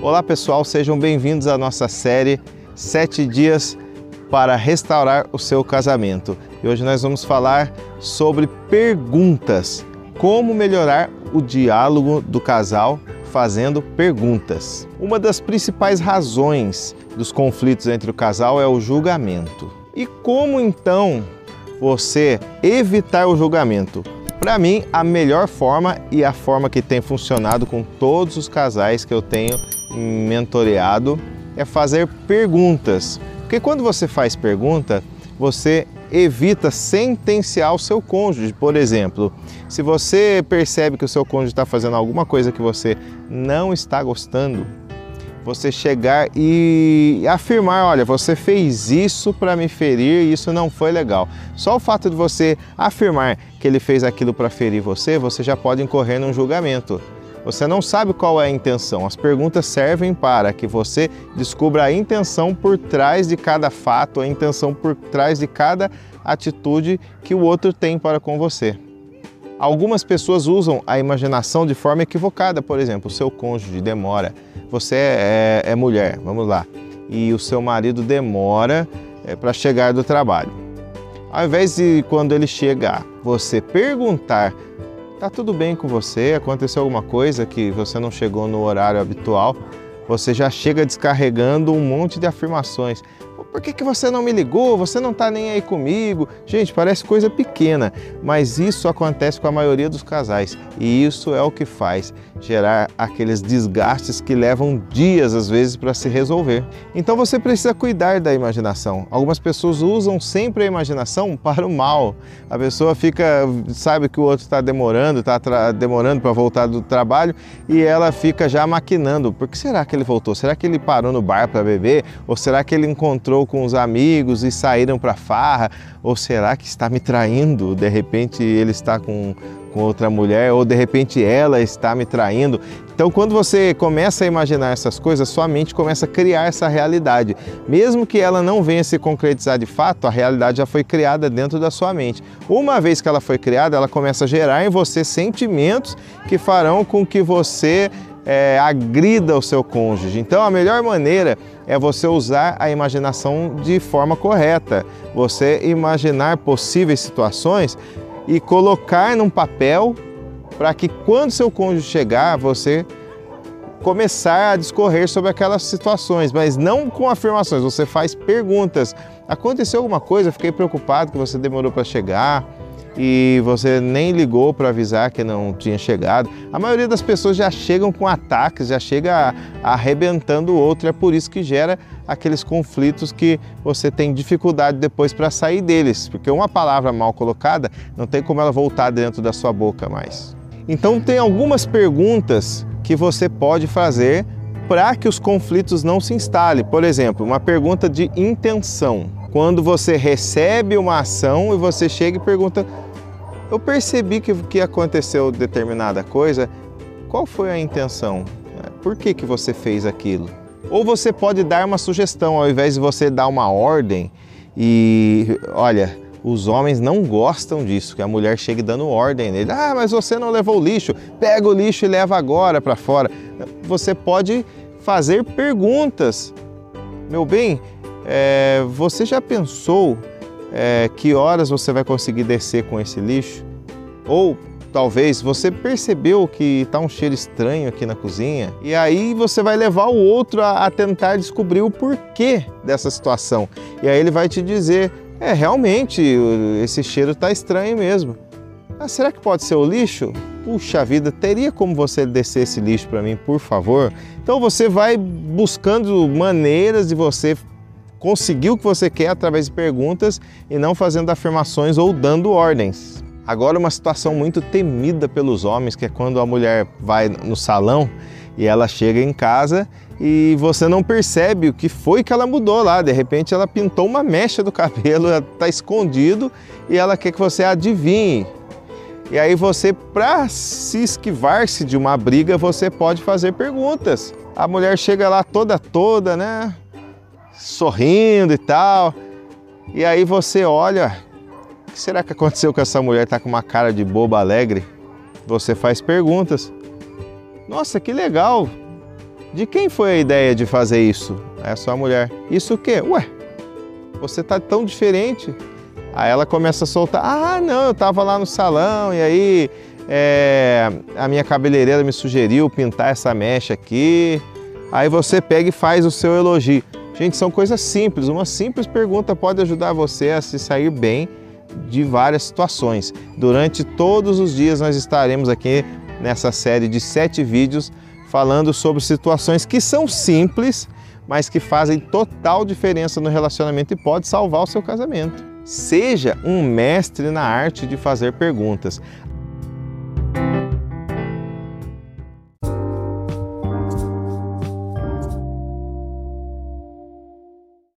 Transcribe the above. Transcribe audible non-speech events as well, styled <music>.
Olá pessoal, sejam bem-vindos à nossa série Sete Dias para Restaurar o Seu Casamento. E hoje nós vamos falar sobre perguntas. Como melhorar o diálogo do casal fazendo perguntas. Uma das principais razões dos conflitos entre o casal é o julgamento. E como então você evitar o julgamento? Para mim, a melhor forma e a forma que tem funcionado com todos os casais que eu tenho mentoreado é fazer perguntas. Porque quando você faz pergunta, você evita sentenciar o seu cônjuge. Por exemplo, se você percebe que o seu cônjuge está fazendo alguma coisa que você não está gostando, você chegar e afirmar, olha, você fez isso para me ferir isso não foi legal. Só o fato de você afirmar que ele fez aquilo para ferir você, você já pode incorrer num julgamento. Você não sabe qual é a intenção. As perguntas servem para que você descubra a intenção por trás de cada fato, a intenção por trás de cada atitude que o outro tem para com você. Algumas pessoas usam a imaginação de forma equivocada, por exemplo, o seu cônjuge demora, você é, é mulher, vamos lá, e o seu marido demora é, para chegar do trabalho. Ao invés de quando ele chegar, você perguntar Tá tudo bem com você? Aconteceu alguma coisa que você não chegou no horário habitual? Você já chega descarregando um monte de afirmações por que, que você não me ligou? Você não está nem aí comigo? Gente, parece coisa pequena, mas isso acontece com a maioria dos casais e isso é o que faz gerar aqueles desgastes que levam dias às vezes para se resolver. Então você precisa cuidar da imaginação. Algumas pessoas usam sempre a imaginação <laughs> para o mal. A pessoa fica, sabe que o outro está demorando, está demorando para voltar do trabalho e ela fica já maquinando. Por que será que ele voltou? Será que ele parou no bar para beber? Ou será que ele encontrou com os amigos e saíram para farra? Ou será que está me traindo? De repente ele está com, com outra mulher, ou de repente ela está me traindo. Então, quando você começa a imaginar essas coisas, sua mente começa a criar essa realidade. Mesmo que ela não venha se concretizar de fato, a realidade já foi criada dentro da sua mente. Uma vez que ela foi criada, ela começa a gerar em você sentimentos que farão com que você é, agrida o seu cônjuge. Então, a melhor maneira é você usar a imaginação de forma correta. Você imaginar possíveis situações e colocar num papel para que quando seu cônjuge chegar, você começar a discorrer sobre aquelas situações, mas não com afirmações, você faz perguntas. Aconteceu alguma coisa? Fiquei preocupado que você demorou para chegar e você nem ligou para avisar que não tinha chegado. A maioria das pessoas já chegam com ataques, já chega arrebentando o outro, é por isso que gera aqueles conflitos que você tem dificuldade depois para sair deles, porque uma palavra mal colocada não tem como ela voltar dentro da sua boca mais. Então tem algumas perguntas que você pode fazer para que os conflitos não se instalem. Por exemplo, uma pergunta de intenção. Quando você recebe uma ação e você chega e pergunta eu percebi que, que aconteceu determinada coisa, qual foi a intenção? Por que, que você fez aquilo? Ou você pode dar uma sugestão, ao invés de você dar uma ordem e, olha, os homens não gostam disso, que a mulher chegue dando ordem nele. Ah, mas você não levou o lixo, pega o lixo e leva agora para fora. Você pode fazer perguntas. Meu bem, é, você já pensou é, que horas você vai conseguir descer com esse lixo? Ou talvez você percebeu que está um cheiro estranho aqui na cozinha e aí você vai levar o outro a, a tentar descobrir o porquê dessa situação. E aí ele vai te dizer: é, realmente, esse cheiro está estranho mesmo. Ah, será que pode ser o lixo? Puxa vida, teria como você descer esse lixo para mim, por favor? Então você vai buscando maneiras de você conseguir o que você quer através de perguntas e não fazendo afirmações ou dando ordens. Agora uma situação muito temida pelos homens, que é quando a mulher vai no salão e ela chega em casa e você não percebe o que foi que ela mudou lá. De repente ela pintou uma mecha do <laughs> cabelo, está escondido e ela quer que você adivinhe. E aí você, para se esquivar-se de uma briga, você pode fazer perguntas. A mulher chega lá toda toda, né? Sorrindo e tal. E aí você olha, o que será que aconteceu com essa mulher? Tá com uma cara de boba alegre? Você faz perguntas. Nossa, que legal! De quem foi a ideia de fazer isso? É sua mulher. Isso o quê? Ué, você tá tão diferente. Aí ela começa a soltar: Ah, não, eu tava lá no salão e aí é, a minha cabeleireira me sugeriu pintar essa mecha aqui. Aí você pega e faz o seu elogio. Gente, são coisas simples. Uma simples pergunta pode ajudar você a se sair bem de várias situações. Durante todos os dias nós estaremos aqui nessa série de sete vídeos falando sobre situações que são simples, mas que fazem total diferença no relacionamento e pode salvar o seu casamento. Seja um mestre na arte de fazer perguntas.